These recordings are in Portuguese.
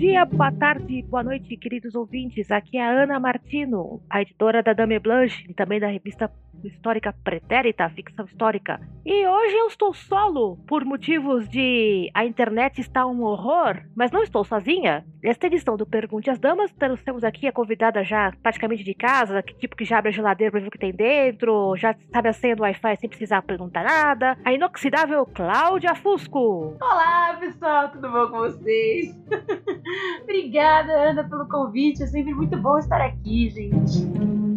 dia, boa tarde, boa noite, queridos ouvintes. Aqui é a Ana Martino, a editora da Dame Blanche e também da revista histórica pretérita, ficção histórica. E hoje eu estou solo, por motivos de a internet está um horror, mas não estou sozinha. Nesta edição do Pergunte às Damas, temos aqui a convidada já praticamente de casa, que tipo que já abre a geladeira para ver o que tem dentro, já sabe a senha do Wi-Fi sem precisar perguntar nada. A inoxidável Cláudia Fusco. Olá, pessoal, tudo bom com vocês? Obrigada, Ana, pelo convite. É sempre muito bom estar aqui, gente.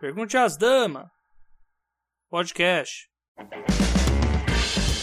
Pergunte às damas. Podcast.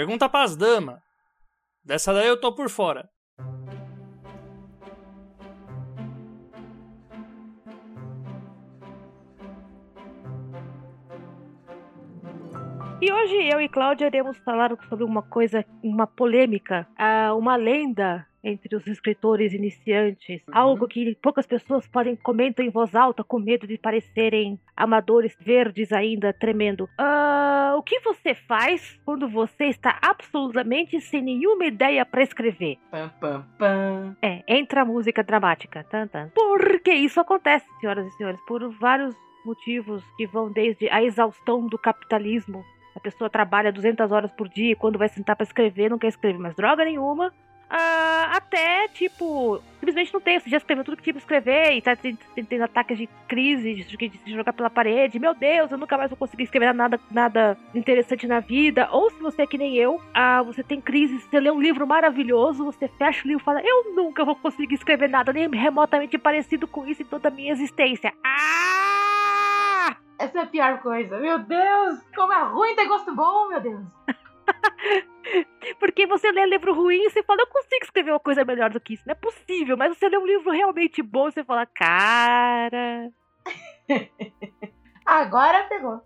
Pergunta pras damas. Dessa daí eu tô por fora. E hoje eu e Cláudia iremos falar sobre uma coisa, uma polêmica, ah, uma lenda entre os escritores iniciantes, uhum. algo que poucas pessoas podem comentam em voz alta com medo de parecerem amadores verdes ainda tremendo. Uh, o que você faz quando você está absolutamente sem nenhuma ideia para escrever? Pam, pam, pam. É, entra a música dramática. Tan, tan. Porque isso acontece, senhoras e senhores, por vários motivos que vão desde a exaustão do capitalismo. A pessoa trabalha 200 horas por dia e quando vai sentar para escrever não quer escrever mais droga nenhuma Uh, até, tipo, simplesmente não tem. Você já escreveu tudo que tinha pra escrever e tá tendo ataques de crise, de, de, jogar pela parede. Meu Deus, eu nunca mais vou conseguir escrever nada, nada interessante na vida. Ou se você é que nem eu, uh, você tem crise, você lê um livro maravilhoso, você fecha o livro e fala: Eu nunca vou conseguir escrever nada nem remotamente parecido com isso em toda a minha existência. Ah! Essa é a pior coisa. Meu Deus, como é ruim ter gosto bom, meu Deus. Porque você lê livro ruim e você fala, eu consigo escrever uma coisa melhor do que isso. Não é possível. Mas você lê um livro realmente bom e você fala, cara. Agora pegou.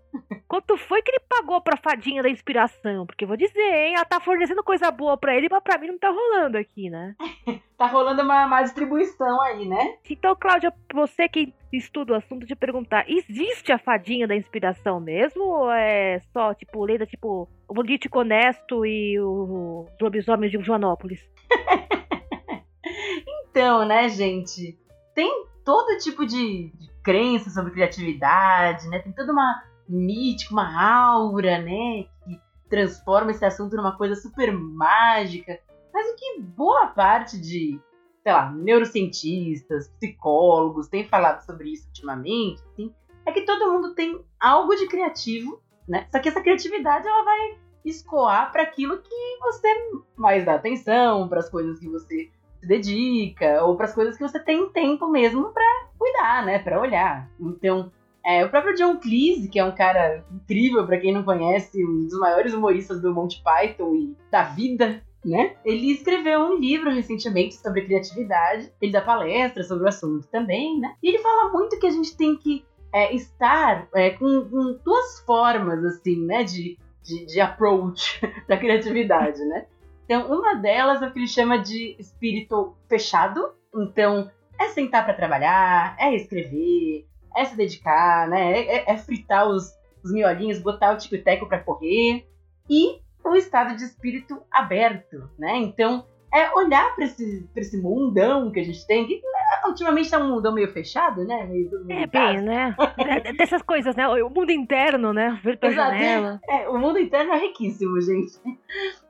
Quanto foi que ele pagou pra fadinha da inspiração? Porque vou dizer, hein? Ela tá fornecendo coisa boa pra ele, mas pra mim não tá rolando aqui, né? tá rolando uma má distribuição aí, né? Então, Cláudia, você que estuda o assunto, de perguntar: existe a fadinha da inspiração mesmo? Ou é só, tipo, lenda tipo o Político Honesto e o Lobisomem de Joanópolis? então, né, gente? Tem todo tipo de, de crença sobre criatividade, né? Tem toda uma mítica, uma aura, né? Que transforma esse assunto numa coisa super mágica. Mas o que boa parte de, sei lá, neurocientistas, psicólogos têm falado sobre isso ultimamente, assim, é que todo mundo tem algo de criativo, né? Só que essa criatividade ela vai escoar para aquilo que você mais dá atenção, para as coisas que você se dedica, ou para as coisas que você tem tempo mesmo para cuidar, né? Para olhar. Então, é, o próprio John Cleese, que é um cara incrível para quem não conhece, um dos maiores humoristas do Monty Python e da vida, né? Ele escreveu um livro recentemente sobre criatividade. Ele dá palestras sobre o assunto também, né? E ele fala muito que a gente tem que é, estar é, com, com, duas formas, assim, né? De, de, de approach da criatividade, né? Então, uma delas é o que ele chama de espírito fechado. Então, é sentar para trabalhar, é escrever, é se dedicar, né? É, é, é fritar os, os miolinhos, botar o tico-teco para correr. E o estado de espírito aberto, né? Então, é olhar para esse, pra esse mundão que a gente tem, que né, ultimamente tá um mundão meio fechado, né? Meio, meio é, bem, né? É, dessas coisas, né? O mundo interno, né? Ver pela janela. É, o mundo interno é riquíssimo, gente.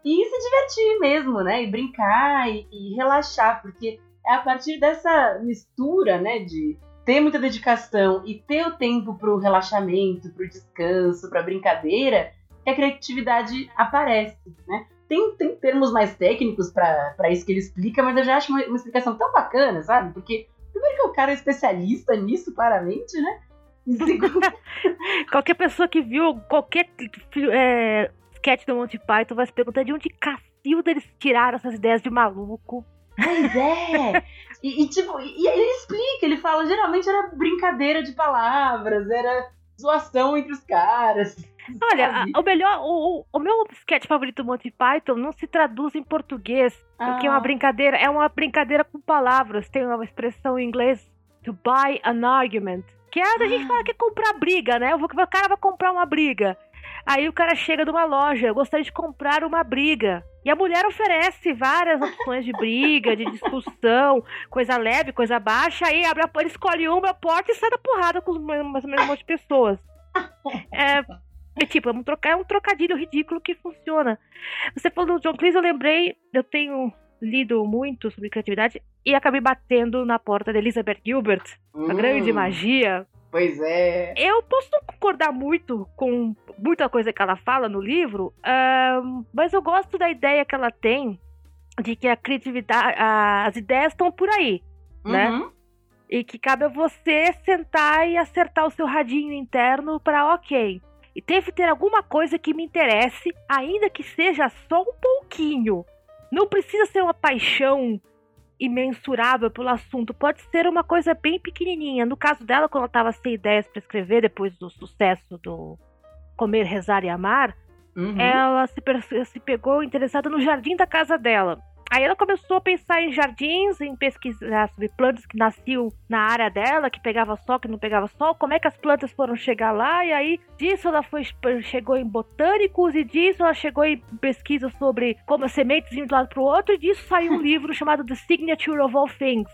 E se divertir mesmo, né? E brincar e, e relaxar, porque é a partir dessa mistura, né? De ter muita dedicação e ter o tempo pro relaxamento, pro descanso, pra brincadeira, que a criatividade aparece, né? Tem, tem termos mais técnicos para isso que ele explica, mas eu já acho uma, uma, explicação tão bacana, sabe? Porque, primeiro que o cara é especialista nisso, claramente, né? E segundo... qualquer pessoa que viu qualquer é, sketch do Monty Python vai se perguntar de onde cacilda eles tiraram essas ideias de maluco. Pois é! e, e, tipo, e ele explica, ele fala, geralmente era brincadeira de palavras, era zoação entre os caras. Olha, o melhor, o, o meu sketch favorito do Monty Python não se traduz em português, ah. porque é uma ah. brincadeira, é uma brincadeira com palavras. Tem uma expressão em inglês, to buy an argument. Que é a gente ah. fala que é comprar briga, né? O cara vai comprar uma briga. Aí o cara chega numa loja, eu gostaria de comprar uma briga. E a mulher oferece várias opções de briga, de discussão, coisa leve, coisa baixa. Aí abre a, ele escolhe uma, a porta e sai da porrada com mais ou menos um monte de pessoas. É, é tipo, é um, troca, é um trocadilho ridículo que funciona. Você falou do John Cleese, eu lembrei, eu tenho lido muito sobre criatividade e acabei batendo na porta de Elizabeth Gilbert, hum, a grande magia. Pois é. Eu posso não concordar muito com muita coisa que ela fala no livro, uh, mas eu gosto da ideia que ela tem de que a criatividade, a, as ideias estão por aí, né? uhum. né? E que cabe a você sentar e acertar o seu radinho interno para ok e deve ter alguma coisa que me interesse, ainda que seja só um pouquinho. Não precisa ser uma paixão imensurável pelo assunto, pode ser uma coisa bem pequenininha. No caso dela, quando ela estava sem ideias para escrever depois do sucesso do Comer, Rezar e Amar, uhum. ela se, se pegou interessada no jardim da casa dela. Aí ela começou a pensar em jardins, em pesquisar sobre plantas que nasciam na área dela, que pegava sol, que não pegava sol, como é que as plantas foram chegar lá, e aí disso ela foi, chegou em botânicos, e disso ela chegou em pesquisa sobre como as sementes iam de um lado para o outro, e disso saiu um livro chamado The Signature of All Things,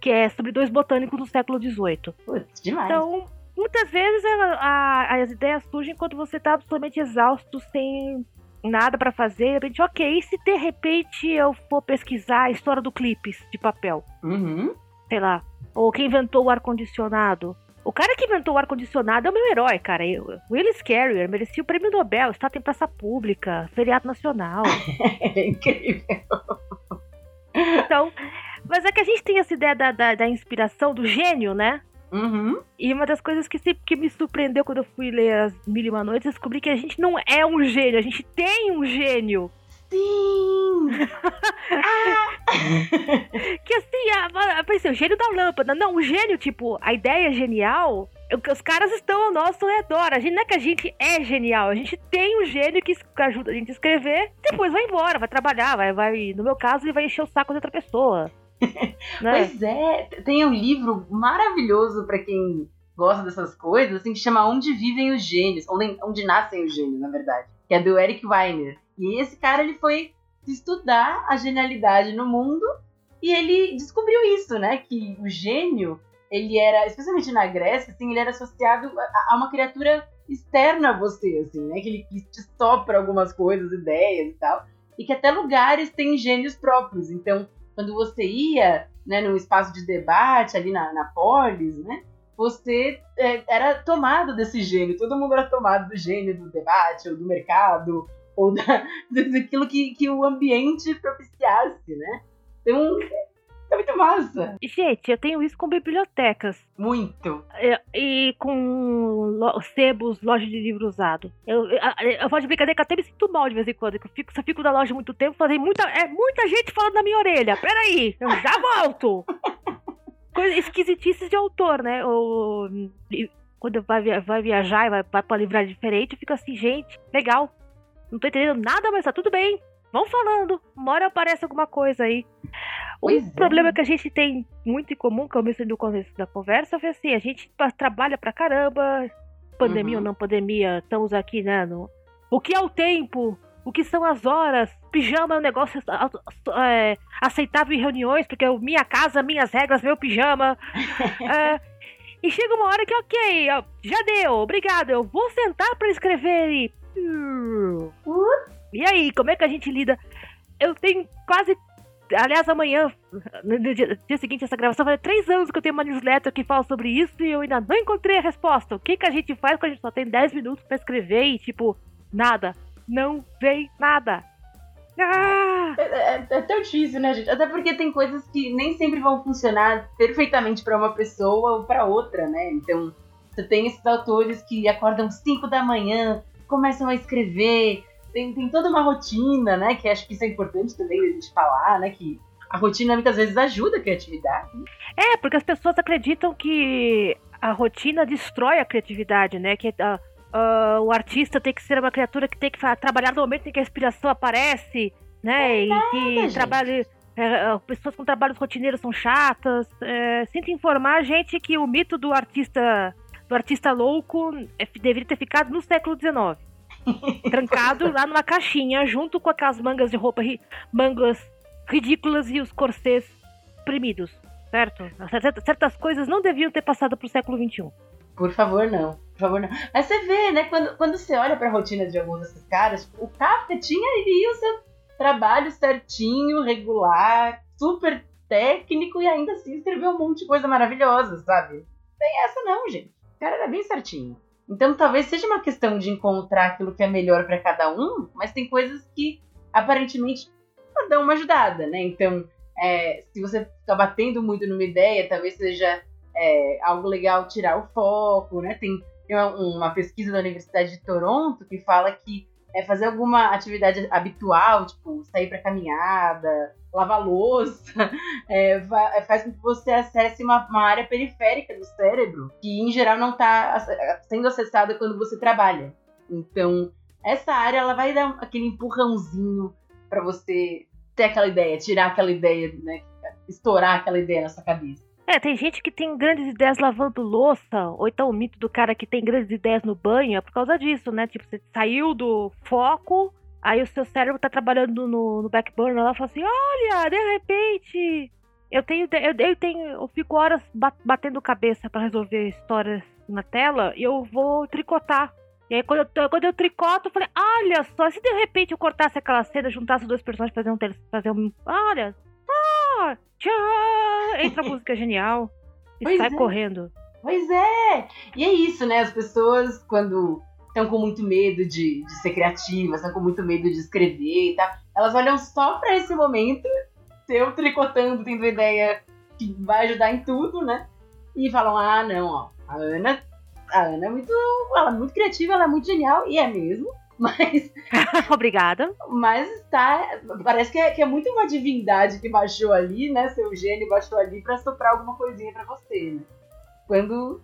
que é sobre dois botânicos do século XVIII. Putz, demais. Então, muitas vezes a, a, as ideias surgem quando você está absolutamente exausto, sem nada para fazer, de repente, ok, e se de repente eu for pesquisar a história do clipes de papel? Uhum. Sei lá. Ou quem inventou o ar-condicionado? O cara que inventou o ar-condicionado é o meu herói, cara. Willis Carrier merecia o prêmio Nobel, está em praça pública, feriado nacional. é incrível. Então, mas é que a gente tem essa ideia da, da, da inspiração, do gênio, né? Uhum. E uma das coisas que sempre que me surpreendeu quando eu fui ler as Mil e Uma Noites, descobri que a gente não é um gênio, a gente tem um gênio. Sim! que assim, eu pensei, o gênio da lâmpada. Não, o gênio, tipo, a ideia é genial. Os caras estão ao nosso redor. A gente não é que a gente é genial, a gente tem um gênio que ajuda a gente a escrever, depois vai embora, vai trabalhar, vai, vai. No meu caso, ele vai encher o saco de outra pessoa. Né? Pois é, tem um livro maravilhoso para quem gosta dessas coisas, assim, que chama Onde Vivem os Gênios, onde, onde Nascem os Gênios, na verdade, que é do Eric Weiner. E esse cara, ele foi estudar a genialidade no mundo e ele descobriu isso, né, que o gênio, ele era, especialmente na Grécia, assim, ele era associado a, a uma criatura externa a você, assim, né, que ele que te sopra algumas coisas, ideias e tal, e que até lugares têm gênios próprios, então quando você ia né, num espaço de debate ali na, na polis, né, você é, era tomado desse gênio, todo mundo era tomado do gênio do debate, ou do mercado, ou da, daquilo que, que o ambiente propiciasse, né? Então, é muito massa. Gente, eu tenho isso com bibliotecas. Muito. É, e com lo sebos, loja de livro usado. Eu, eu, eu faço de brincadeira que até me sinto mal de vez em quando. Que eu fico, se eu fico na loja muito tempo, fazem muita, é, muita gente falando na minha orelha. Peraí, eu já volto. Coisa esquisitices de autor, né? Ou, quando vai, vai viajar e vai, vai pra livrar diferente, eu fico assim, gente, legal. Não tô entendendo nada, mas tá tudo bem. Vão falando. Uma hora aparece alguma coisa aí. Pois o é. problema que a gente tem muito em comum, que eu mencionei no começo da conversa, foi assim, a gente trabalha pra caramba, pandemia uhum. ou não pandemia, estamos aqui, né, no... O que é o tempo o que são as horas. Pijama é um negócio é, aceitável em reuniões, porque é minha casa, minhas regras, meu pijama. é, e chega uma hora que, ok, já deu, obrigado, eu vou sentar para escrever e. E aí, como é que a gente lida? Eu tenho quase. Aliás, amanhã, no dia, dia seguinte essa gravação, vai três anos que eu tenho uma newsletter que fala sobre isso e eu ainda não encontrei a resposta. O que, que a gente faz quando a gente só tem 10 minutos para escrever e, tipo, nada? Não vem nada. Ah! É, é, é, tão difícil, né, gente? Até porque tem coisas que nem sempre vão funcionar perfeitamente para uma pessoa ou para outra, né? Então, você tem esses autores que acordam 5 da manhã, começam a escrever, tem, tem toda uma rotina, né? Que acho que isso é importante também a gente falar, né? Que a rotina muitas vezes ajuda a criatividade. É, porque as pessoas acreditam que a rotina destrói a criatividade, né? Que uh, uh, o artista tem que ser uma criatura que tem que trabalhar no momento em que a inspiração aparece, né? É e que trabalhe. É, pessoas com trabalhos rotineiros são chatas. É, sinto informar a gente que o mito do artista do artista louco é, deveria ter ficado no século XIX. Trancado lá numa caixinha, junto com aquelas mangas de roupa, mangas ridículas e os corsês oprimidos, certo? Certas coisas não deviam ter passado pro século XXI. Por favor, não. Por favor, não. Mas você vê, né, quando, quando você olha pra rotina de alguns desses caras, o Kafka tinha ali o seu trabalho certinho, regular, super técnico e ainda assim escreveu um monte de coisa maravilhosa, sabe? Tem essa não, gente. O cara era bem certinho. Então talvez seja uma questão de encontrar aquilo que é melhor para cada um, mas tem coisas que aparentemente dão uma ajudada, né? Então, é, se você está batendo muito numa ideia, talvez seja é, algo legal tirar o foco, né? Tem, tem uma, uma, pesquisa da Universidade de Toronto que fala que é fazer alguma atividade habitual, tipo sair para caminhada, lavar louça, é, é, faz com que você acesse uma, uma, área periférica do cérebro que, em geral, não está sendo acessada quando você trabalha. Então, essa área ela vai dar aquele empurrãozinho para você ter aquela ideia, tirar aquela ideia, né? Estourar aquela ideia na sua cabeça. É, tem gente que tem grandes ideias lavando louça, ou então o mito do cara que tem grandes ideias no banho, é por causa disso, né? Tipo, você saiu do foco, aí o seu cérebro tá trabalhando no, no backburner, ela fala assim, olha, de repente, eu tenho, eu, eu tenho, eu fico horas batendo cabeça para resolver histórias na tela, e eu vou tricotar. E aí, quando eu, quando eu tricoto, eu falei, olha só, se de repente eu cortasse aquela cena, juntasse os dois personagens fazer um, fazer um, olha, ah, tchau! Entra a música genial e pois sai é. correndo. Pois é! E é isso, né? As pessoas, quando estão com muito medo de, de ser criativas, estão com muito medo de escrever e tal, elas olham só pra esse momento, eu tricotando, tendo ideia que vai ajudar em tudo, né? E falam, ah, não, ó, a Ana, a Ana é muito, ela é muito criativa, ela é muito genial, e é mesmo. Mas. Obrigada. Mas tá. Parece que é, que é muito uma divindade que baixou ali, né? Seu gênio baixou ali pra soprar alguma coisinha pra você, né? Quando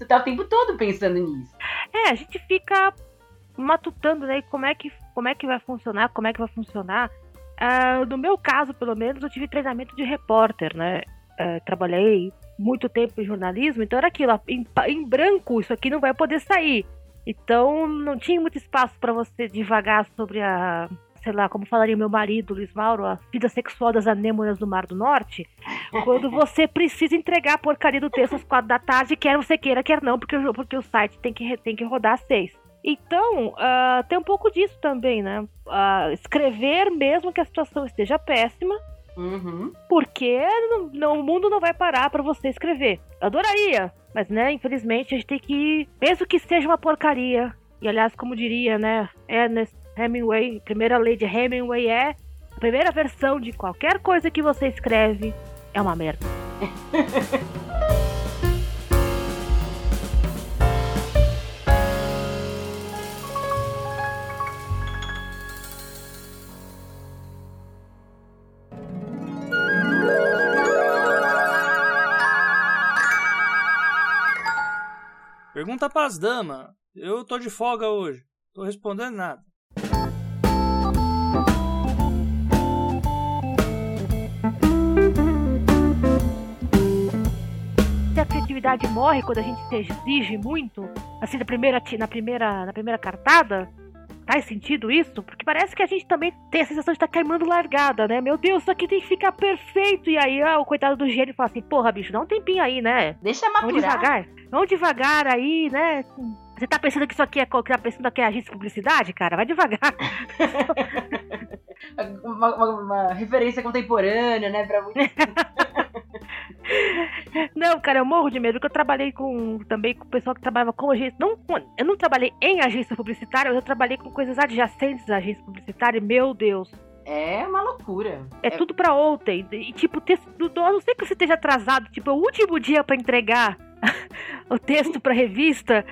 você tá o tempo todo pensando nisso. É, a gente fica matutando, né? Como é que, como é que vai funcionar, como é que vai funcionar. Uh, no meu caso, pelo menos, eu tive treinamento de repórter, né? Uh, trabalhei muito tempo em jornalismo, então era aquilo, em, em branco, isso aqui não vai poder sair. Então não tinha muito espaço para você divagar sobre a, sei lá, como falaria meu marido, Luiz Mauro, a vida sexual das anêmonas do Mar do Norte, quando você precisa entregar a porcaria do texto às quatro da tarde, quer você queira, quer não, porque, porque o site tem que, tem que rodar às seis. Então, uh, tem um pouco disso também, né? Uh, escrever mesmo que a situação esteja péssima, Uhum. Porque não, o mundo não vai parar para você escrever. Adoraria, mas né, infelizmente a gente tem que, mesmo que seja uma porcaria. E aliás, como diria, né, Ernest Hemingway, primeira lei de Hemingway é a primeira versão de qualquer coisa que você escreve é uma merda. Pergunta pras damas. Eu tô de folga hoje. Tô respondendo nada. A criatividade morre quando a gente se exige muito, assim na primeira, na primeira, na primeira cartada, Faz sentido isso? Porque parece que a gente também tem a sensação de estar tá queimando largada, né? Meu Deus, isso aqui tem que ficar perfeito. E aí ó, o coitado do gênio fala assim: porra, bicho, dá um tempinho aí, né? Deixa maturar. Vamos devagar. Vamos devagar aí, né? Você tá pensando que isso aqui é, tá pensando que é agência de publicidade, cara? Vai devagar. uma, uma, uma, referência contemporânea, né? Pra muito... Não, cara, eu morro de medo, porque eu trabalhei com também com o pessoal que trabalhava com agência. Não, eu não trabalhei em agência publicitária, mas eu trabalhei com coisas adjacentes à agência publicitária. Meu Deus. É uma loucura. É, é... tudo pra ontem. E, tipo, texto do. A não sei que você esteja atrasado, tipo, é o último dia para entregar o texto pra revista.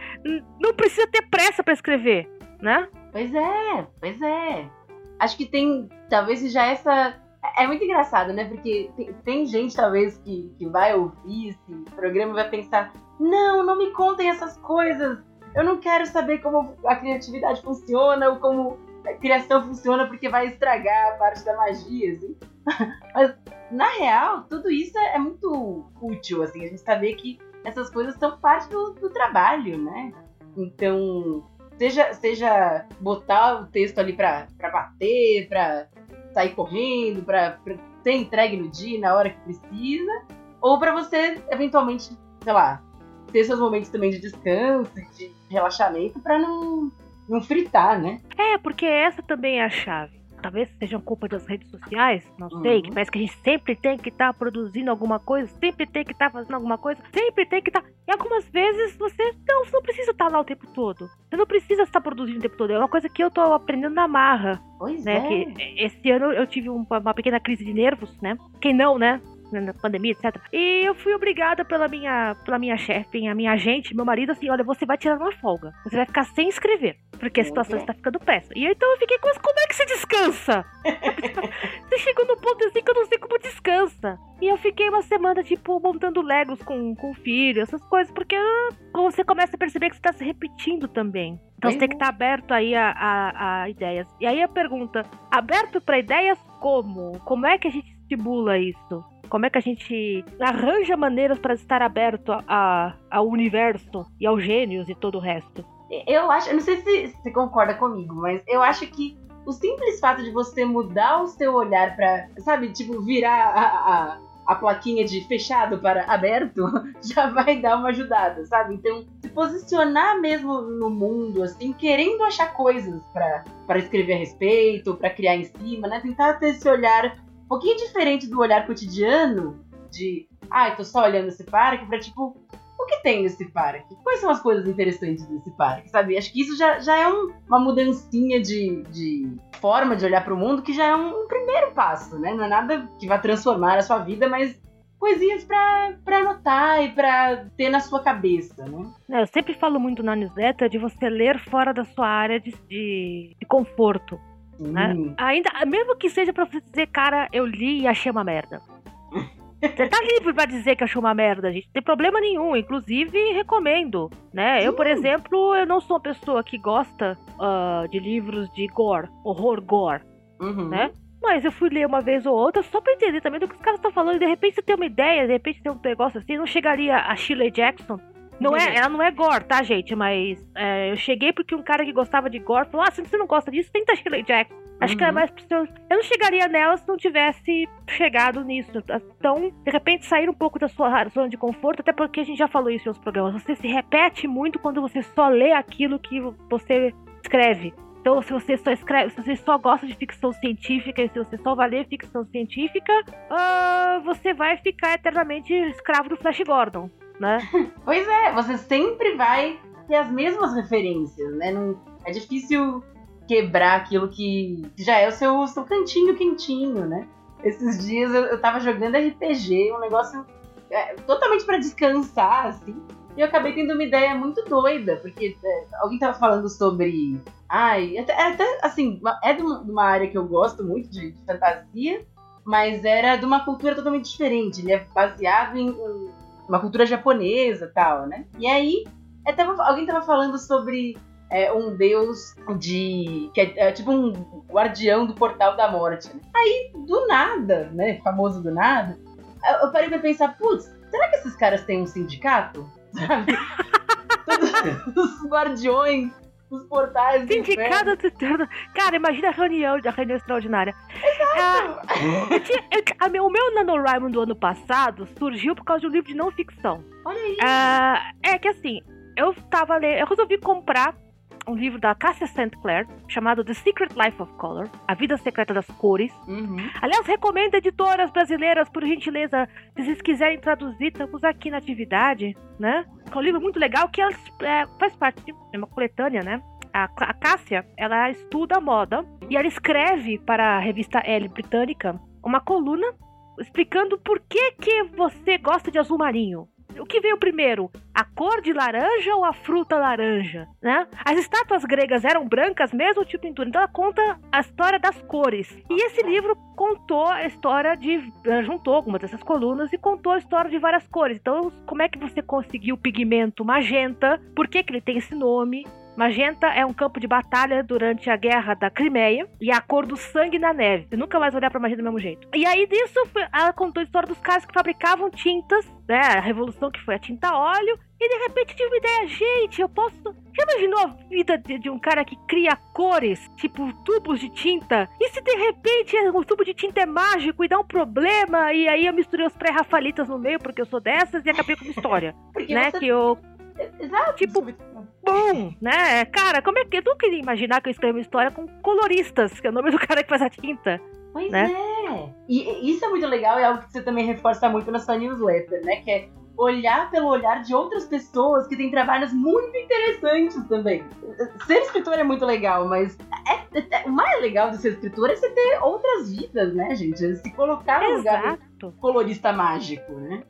Não precisa ter pressa para escrever, né? Pois é, pois é. Acho que tem, talvez já essa é muito engraçado, né? Porque tem, tem, gente, talvez, que, que vai ouvir esse programa e vai pensar: não, não me contem essas coisas. Eu não quero saber como a criatividade funciona ou como a criação funciona, porque vai estragar a parte da magia, assim. Mas, na real, tudo isso é, é muito útil, assim, a gente saber que essas coisas são parte do, do trabalho, né? Então, seja, seja botar o texto ali pra, pra bater, pra sair correndo, para ser entregue no dia, na hora que precisa, ou para você eventualmente, sei lá, ter seus momentos também de descanso, de relaxamento, para não, não fritar, né? É, porque essa também é a chave talvez seja culpa das redes sociais, não sei, uhum. que parece que a gente sempre tem que estar tá produzindo alguma coisa, sempre tem que estar tá fazendo alguma coisa, sempre tem que estar. Tá... E algumas vezes você não, você não precisa estar tá lá o tempo todo. Você não precisa estar produzindo o tempo todo. É uma coisa que eu tô aprendendo na marra. Pois né? é. Que esse ano eu tive uma pequena crise de nervos, né? Quem não, né? Na pandemia, etc. E eu fui obrigada pela minha, pela minha chefe, a minha agente, meu marido, assim, olha, você vai tirar uma folga. Você vai ficar sem escrever, porque a situação está ficando péssima. E então eu fiquei com como é que você descansa? você chegou no ponto assim que eu não sei como descansa. E eu fiquei uma semana, tipo, montando legos com, com o filho, essas coisas, porque você começa a perceber que você está se repetindo também. Então você tem que estar tá aberto aí a, a, a ideias. E aí a pergunta, aberto para ideias como? Como é que a gente estimula isso? Como é que a gente arranja maneiras para estar aberto a, ao universo e aos gênios e todo o resto? Eu acho, eu não sei se você concorda comigo, mas eu acho que o simples fato de você mudar o seu olhar para, sabe, tipo, virar a, a, a, plaquinha de fechado para aberto, já vai dar uma ajudada, sabe? Então, se posicionar mesmo no mundo, assim, querendo achar coisas para escrever a respeito, para criar em cima, né? Tentar ter esse olhar um pouquinho diferente do olhar cotidiano de, ah, eu tô só olhando esse parque, pra tipo, o que tem nesse parque? Quais são as coisas interessantes desse parque, sabe? Acho que isso já, já é um, uma mudancinha de, de forma de olhar para o mundo que já é um, um, primeiro passo, né? Não é nada que vai transformar a sua vida, mas coisinhas para anotar e para ter na sua cabeça, né? Eu sempre falo muito na newsletter de você ler fora da sua área de, de, de conforto. Né? Ainda, mesmo que seja pra você dizer, cara, eu li e achei uma merda. Você tá livre pra dizer que achou uma merda, gente. Não tem problema nenhum. Inclusive, recomendo. Né? Eu, por exemplo, eu não sou uma pessoa que gosta uh, de livros de gore, horror gore. Uhum. Né? Mas eu fui ler uma vez ou outra só pra entender também do que os caras estão falando. E de repente você tem uma ideia, de repente tem um negócio assim. Não chegaria a Shirley Jackson não é, ela não é gore, tá, gente? Mas é, eu cheguei porque um cara que gostava de gore falou: Ah, se você não gosta disso, tenta Shirley Jack. Acho uhum. que é mais pro seu... Eu não chegaria nela se não tivesse chegado nisso. Então, de repente, sair um pouco da sua zona de conforto, até porque a gente já falou isso em outros programas. Você se repete muito quando você só lê aquilo que você escreve. Então, se você só escreve, se você só gosta de ficção científica e se você só vai ler ficção científica, uh, você vai ficar eternamente escravo do Flash Gordon né? pois é, você sempre vai ter as mesmas referências, né? Não, é difícil quebrar aquilo que já é o seu, seu cantinho quentinho, né? Esses dias eu, eu tava jogando RPG, um negócio é, totalmente para descansar, assim. E eu acabei tendo uma ideia muito doida, porque é, alguém tava falando sobre. Ai, até, até assim, é de uma, de uma, área que eu gosto muito de, de, fantasia, mas era de uma cultura totalmente diferente. Ele é baseado em, em uma cultura japonesa tal, né? E aí, é, tava, alguém tava falando sobre é, um deus de. que é, é, tipo um guardião do portal da morte. Né? Aí, do nada, né? Famoso do nada, eu, parei pra pensar, putz, será que esses caras têm um sindicato? Sabe? Todos os guardiões os portais do Sindicato do. Cara, imagina a reunião, a reunião extraordinária. Ah, eu tinha- eu- a meu- o meu NaNoWriMo do ano passado surgiu por causa de um livro de não ficção. Olha aí. Ah, é que assim, eu tava lendo, eu resolvi comprar um livro da Cassia St. Clair chamado The Secret Life of Color, A Vida Secreta das Cores. Uhum. Aliás, recomendo editoras brasileiras, por gentileza, se vocês quiserem traduzir, estamos aqui na atividade, né? É um livro muito legal que ela, é, faz parte de uma coletânea, né? A, a Cássia, ela estuda moda e ela escreve para a revista Elle britânica uma coluna explicando por que, que você gosta de azul marinho. O que veio primeiro, a cor de laranja ou a fruta laranja, né? As estátuas gregas eram brancas mesmo, tipo pintura. Então ela conta a história das cores. E esse livro contou a história de eh, juntou algumas dessas colunas e contou a história de várias cores. Então, como é que você conseguiu o pigmento magenta? Por que que ele tem esse nome? Magenta é um campo de batalha durante a guerra da Crimeia e a cor do sangue na neve. Você nunca mais olhar pra magenta do mesmo jeito. E aí disso ela contou a história dos caras que fabricavam tintas, né? A revolução que foi a tinta óleo. E de repente tive uma ideia, gente, eu posso. Já imaginou a vida de, de um cara que cria cores, tipo tubos de tinta? E se de repente o tubo de tinta é mágico e dá um problema? E aí eu misturei os pré-rafalitas no meio, porque eu sou dessas, e acabei com uma história, né? você... Que eu Exato. Tipo, bom, né? Cara, como é que eu nunca iria imaginar que eu escrevo uma história com coloristas, que é o nome do cara que faz a tinta. Pois né? é. E isso é muito legal, é algo que você também reforça muito na sua newsletter, né? Que é olhar pelo olhar de outras pessoas que têm trabalhos muito interessantes também. Ser escritor é muito legal, mas é- é- o mais legal de ser escritor é você ter outras vidas, né, gente? Se colocar no lugar do Exato. colorista mágico, né?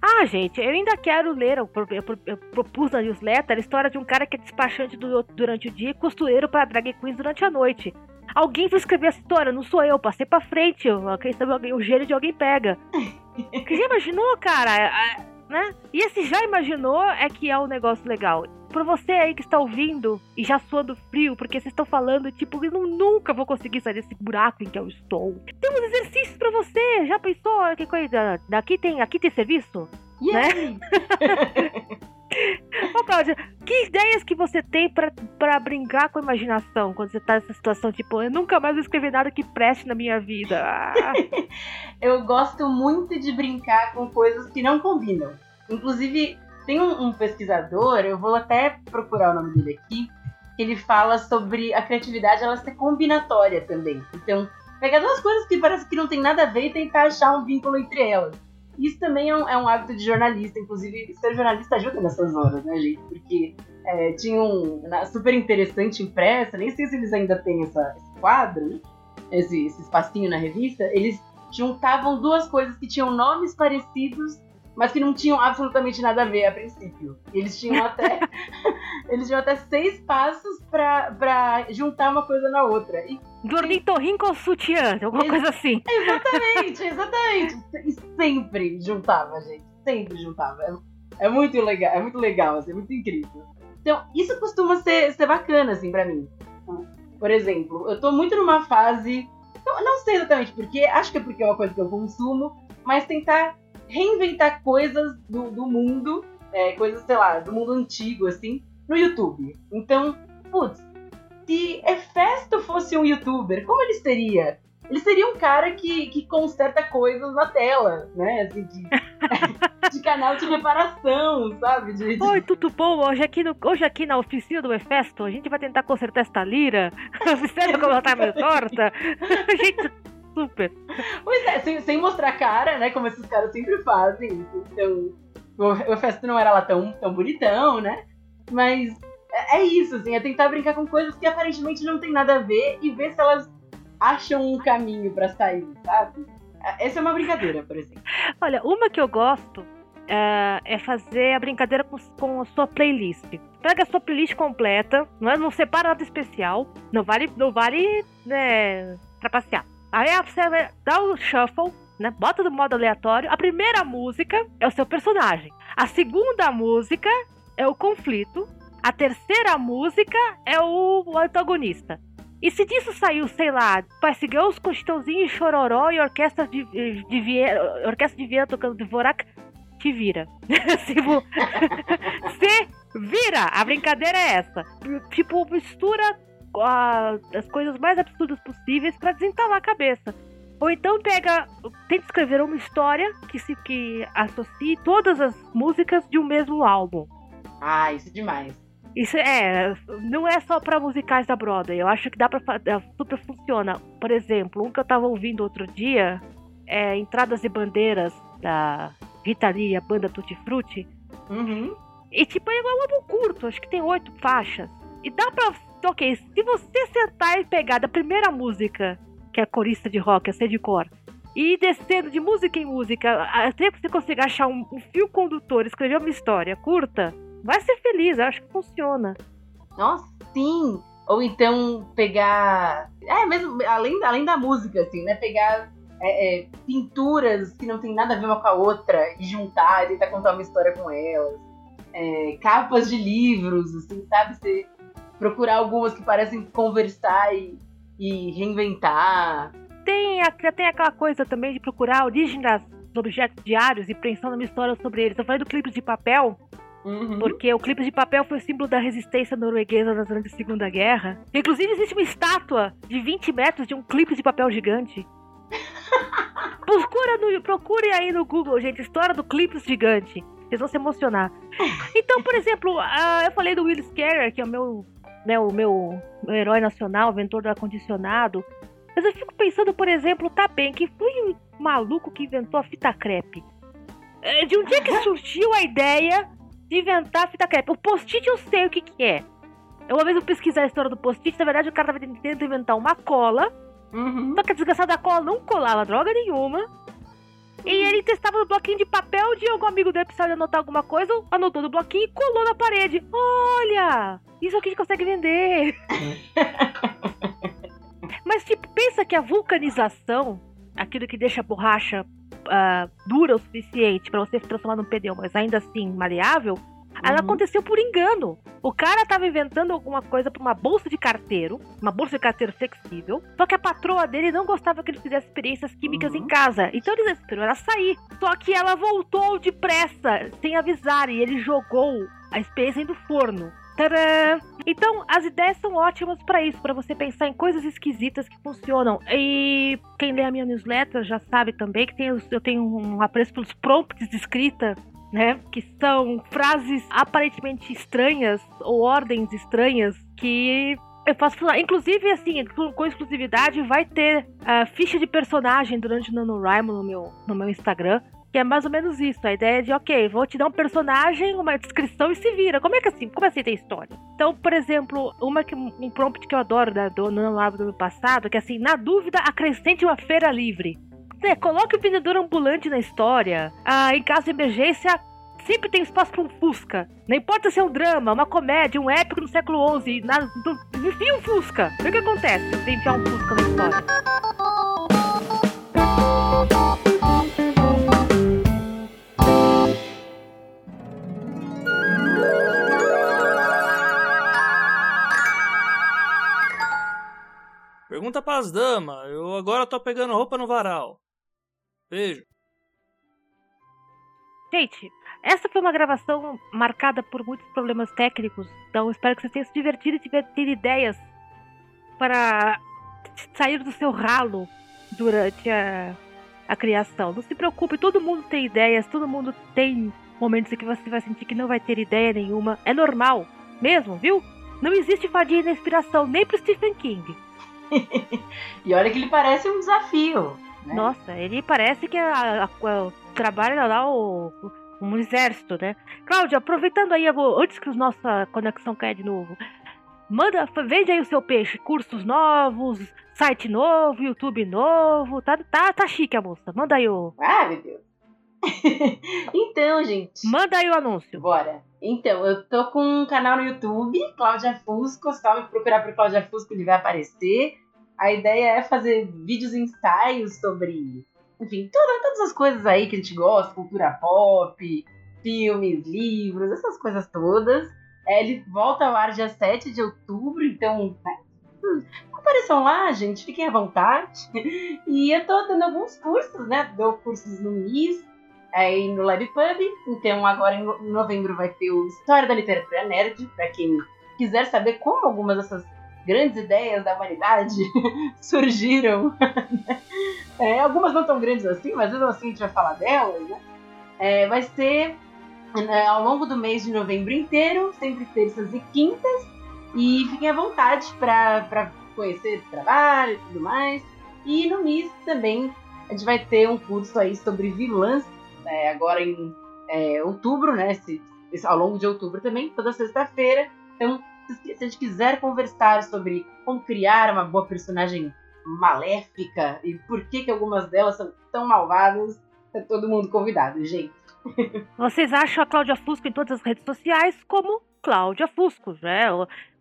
Ah, gente, eu ainda quero ler, eu, eu pro- eu propus na newsletter a história de um cara que é despachante do- durante o dia e costureiro para drag queens durante a noite. Alguém vai escrever essa história, não sou eu, passei pra frente, quem sabe o gênio de alguém pega. Você já imaginou, cara? Ah, Né? E esse já imaginou é que é um negócio legal. Pra você aí que está ouvindo e já suando frio, porque vocês estão falando, tipo, eu nunca vou conseguir sair desse buraco em que eu estou. Tem uns exercícios pra você, já pensou? Que coisa? Daqui tem, aqui tem serviço? E Né? Ô, Cláudia, que ideias que você tem pra, pra brincar com a imaginação quando você tá nessa situação, tipo, eu nunca mais vou escrever nada que preste na minha vida? Ah, eu gosto muito de brincar com coisas que não combinam. Inclusive, tem um, um pesquisador, eu vou até procurar o nome dele aqui, que ele fala sobre a criatividade ela ser combinatória também. Então, pegar duas coisas que parece que não tem nada a ver e tentar achar um vínculo entre elas. Isso também é um, é um hábito de jornalista, inclusive ser jornalista ajuda nessas horas, né, gente? Porque é, tinha um super interessante impressa, nem sei se eles ainda têm essa, esse quadro, esse, esse espacinho na revista, eles juntavam duas coisas que tinham nomes parecidos, mas que não tinham absolutamente nada a ver a princípio. Eles tinham até eles tinham até seis passos pra, pra juntar uma coisa na outra. E ao sutiã, alguma Ex- coisa assim. Exatamente, exatamente. E sempre juntava, gente. Sempre juntava. É, é muito legal, é muito legal, assim, é muito incrível. Então, isso costuma ser, ser bacana, assim, pra mim. Por exemplo, eu tô muito numa fase. Eu não sei exatamente porquê, acho que é porque é uma coisa que eu consumo, mas tentar reinventar coisas do, do mundo, é, coisas, sei lá, do mundo antigo, assim, no YouTube. Então, putz, se Hefesto fosse um youtuber, como ele seria? Ele seria um cara que, que conserta coisas na tela, né? Assim, de, de canal de reparação, sabe? De, de- Oi, tudo bom? Hoje aqui, no, hoje aqui na oficina do Efesto, a gente vai tentar consertar esta lira. Observa como ela tá meio torta. gente, super. Pois é, sem, sem mostrar cara, né? Como esses caras sempre fazem. Então, o, o Hefesto não era lá tão, tão bonitão, né? Mas é, é isso, assim, é tentar brincar com coisas que aparentemente não tem nada a ver e ver se elas acham um caminho pra sair, sabe? Essa é uma brincadeira, por exemplo. Olha, uma que eu gosto é, é fazer a brincadeira com, com a sua playlist. Pega a sua playlist completa, não, é, não separa nada especial, não vale, não vale né, trapacear. Aí você dar o shuffle, né, bota do modo aleatório. A primeira música é o seu personagem. A segunda música é o conflito. A terceira música é o, antagonista. E se disso saiu, sei lá, Spice Girls com Chitãozinho Chororó e orquestra de, de Viena, orquestra de Viena tocando Dvorak, te vira. Se Vira! A brincadeira é essa. Tipo, mistura a, as coisas mais absurdas possíveis para desentalar a cabeça. Ou então pega, tenta escrever uma história que se que associe todas as músicas de um mesmo álbum. Ah, isso é demais. Isso é, não é só para musicais da Broadway. Eu acho que dá para super funciona. Por exemplo, um que eu tava ouvindo outro dia é Entradas e Bandeiras da Rita Lee, a banda Tutti Frutti. Uhum. E tipo, é um álbum curto, acho que tem oito faixas. E dá pra. Ok, se você sentar e pegar da primeira música, que é corista de rock, a C de cor, e descendo de música em música, até que você consiga achar um, um fio condutor, escrever uma história curta, vai ser feliz, eu acho que funciona. Nossa, sim! Ou então pegar. É, mesmo, além, além da música, assim, né? Pegar é, é, pinturas que não tem nada a ver uma com a outra e juntar e tentar contar uma história com elas. É, capas de livros, assim, sabe? Você procurar algumas que parecem conversar e, e reinventar. Tem, tem aquela coisa também de procurar a origem dos objetos diários e pensando numa história sobre eles. Eu falei do clipe de papel, Uhum. porque o clipe de papel foi o símbolo da resistência norueguesa durante a Segunda Guerra. Inclusive, existe uma estátua de 20 metros de um clipe de papel gigante. Procura no, procure aí no Google, gente, história do clipe gigante. Vocês vão se emocionar. Então, por exemplo, ah, eu falei do Will Scarrer, que é o meu, né, o meu, meu herói nacional, inventor do ar-condicionado. Mas eu fico pensando, por exemplo, tá bem, que foi o maluco que inventou a fita crepe. É, De onde é que surgiu a ideia de inventar a fita crepe? O post-it eu sei o que, que é. Uma vez eu pesquisei a história do post-it, na verdade o cara tava tentando inventar uma cola, Uhum. só que a desgraçada da cola não colava droga nenhuma. E ele testava no bloquinho de papel de algum amigo dele precisava anotar alguma coisa, anotou no bloquinho e colou na parede. Olha! Isso aqui a gente consegue vender. Mas, tipo, pensa que a vulcanização, aquilo que deixa a borracha ah, dura o suficiente para você se transformar num pneu, mas ainda assim maleável, ela Uhum. aconteceu por engano. O cara tava inventando alguma coisa pra uma bolsa de carteiro, uma bolsa de carteiro flexível, só que a patroa dele não gostava que ele fizesse experiências químicas Uhum. em casa. Então ele esperou ela sair. Só que ela voltou depressa, sem avisar, e ele jogou a experiência do forno. Tadã! Então, as ideias são ótimas pra isso, pra você pensar em coisas esquisitas que funcionam. E quem lê a minha newsletter já sabe também que tem eu tenho um apreço pelos prompts de escrita né? Que são frases aparentemente estranhas ou ordens estranhas que eu faço funcionar. Inclusive, assim, com exclusividade, vai ter a ficha de personagem durante o NaNoWriMo no meu, no meu Instagram. Que é mais ou menos isso. A ideia é de, ok, vou te dar um personagem, uma descrição e se vira. Como é que assim? Como assim tem história? Então, por exemplo, uma que, um prompt que eu adoro da, do NaNoWriMo do ano passado, que é assim, na dúvida, acrescente uma feira livre. É, coloque o vendedor ambulante na história. Ah, em caso de emergência, sempre tem espaço para um Fusca. Não importa se é um drama, uma comédia, um épico no século XI. Na, do, enfia um Fusca. O que acontece se você enfiar um Fusca na história. Pergunta pras damas. Eu agora tô pegando roupa no varal. Beijo. Gente, essa foi uma gravação marcada por muitos problemas técnicos. Então espero que vocês tenham se divertido e tiver tido ideias para sair do seu ralo durante a, a criação. Não se preocupe, todo mundo tem ideias, todo mundo tem momentos em que você vai sentir que não vai ter ideia nenhuma. É normal, mesmo, viu? Não existe fadiga na inspiração, nem pro Stephen King. E olha que ele parece um desafio. né? Nossa, ele parece que a, a, a- trabalha lá o, um exército, né? Cláudia, aproveitando aí, eu vou- antes que a nossa conexão caia de novo, manda, vende aí o seu peixe, cursos novos, site novo, YouTube novo, tá, tá, tá chique a moça. Manda aí o, Ah, meu Deus. então, gente. manda aí o anúncio. Bora. Então, eu tô com um canal no YouTube, Cláudia Fusco. Se me procurar por Cláudia Fusco, ele vai aparecer. A ideia é fazer vídeos ensaios sobre, enfim, toda- todas as coisas aí que a gente gosta, cultura pop, filmes, livros, essas coisas todas. É, ele volta ao ar dia 7 de outubro, então né, hum, apareçam lá, gente, fiquem à vontade. E eu tô dando alguns cursos, né? Dou cursos no MIS, aí no Lab Pub. Então agora em novembro vai ter o História da Literatura Nerd, para quem quiser saber como algumas dessas grandes ideias da humanidade surgiram. é, algumas não tão grandes assim, mas mesmo assim a gente vai falar delas, né? É, vai ser é, ao longo do mês de novembro inteiro, sempre terças e quintas. E fiquem à vontade para conhecer o trabalho e tudo mais. E no MIS também a gente vai ter um curso aí sobre vilãs, né, agora em é, outubro, né? Se, ao longo de outubro também, toda sexta-feira. Então, se a gente quiser conversar sobre como criar uma boa personagem maléfica e por que, que algumas delas são tão malvadas, é todo mundo convidado, gente. Vocês acham a Cláudia Fusco em todas as redes sociais como Cláudia Fusco, né?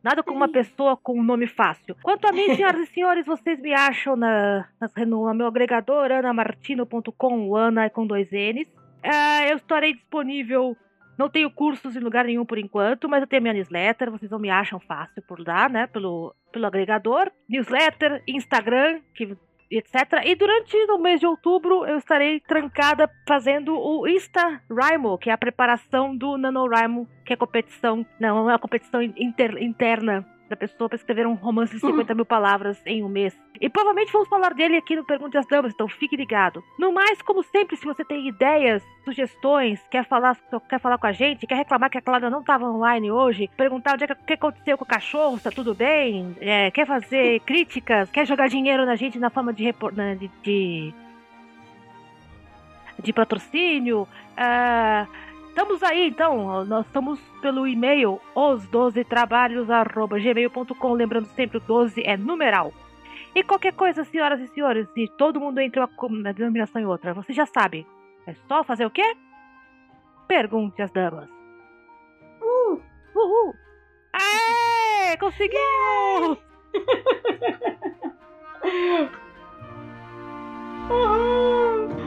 Nada como uma pessoa com um nome fácil. Quanto a mim, senhoras e senhores, vocês me acham na, no meu agregador, anamartino.com, Ana é com dois N's. Uh, eu estarei disponível. Não tenho cursos em lugar nenhum por enquanto, mas eu tenho minha newsletter. Vocês não me acham fácil por lá, né? Pelo, pelo agregador. Newsletter, Instagram, que etc. E durante o mês de outubro eu estarei trancada fazendo o Insta Rimo, que é a preparação do NaNoWriMo, que é competição, não, é uma competição inter, interna da pessoa para escrever um romance de 50 mil palavras em um mês. E provavelmente vamos falar dele aqui no Pergunte às Damas, então fique ligado. No mais, como sempre, se você tem ideias, sugestões, quer falar, quer falar com a gente, quer reclamar que a Cláudia não estava online hoje, perguntar onde é que, que aconteceu com o cachorro, está tudo bem, é, quer fazer críticas, quer jogar dinheiro na gente na forma de, né, de, de, de patrocínio, uh, Estamos aí, então. Nós estamos pelo e-mail os12trabalhos.gmail.com. Lembrando sempre, o 12 é numeral. E qualquer coisa, senhoras e senhores, se todo mundo entra uma denominação em outra, você já sabe. É só fazer o quê? Pergunte às damas. Uh! Uhul! Aê! Conseguimos! Uhul!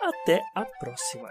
até a próxima.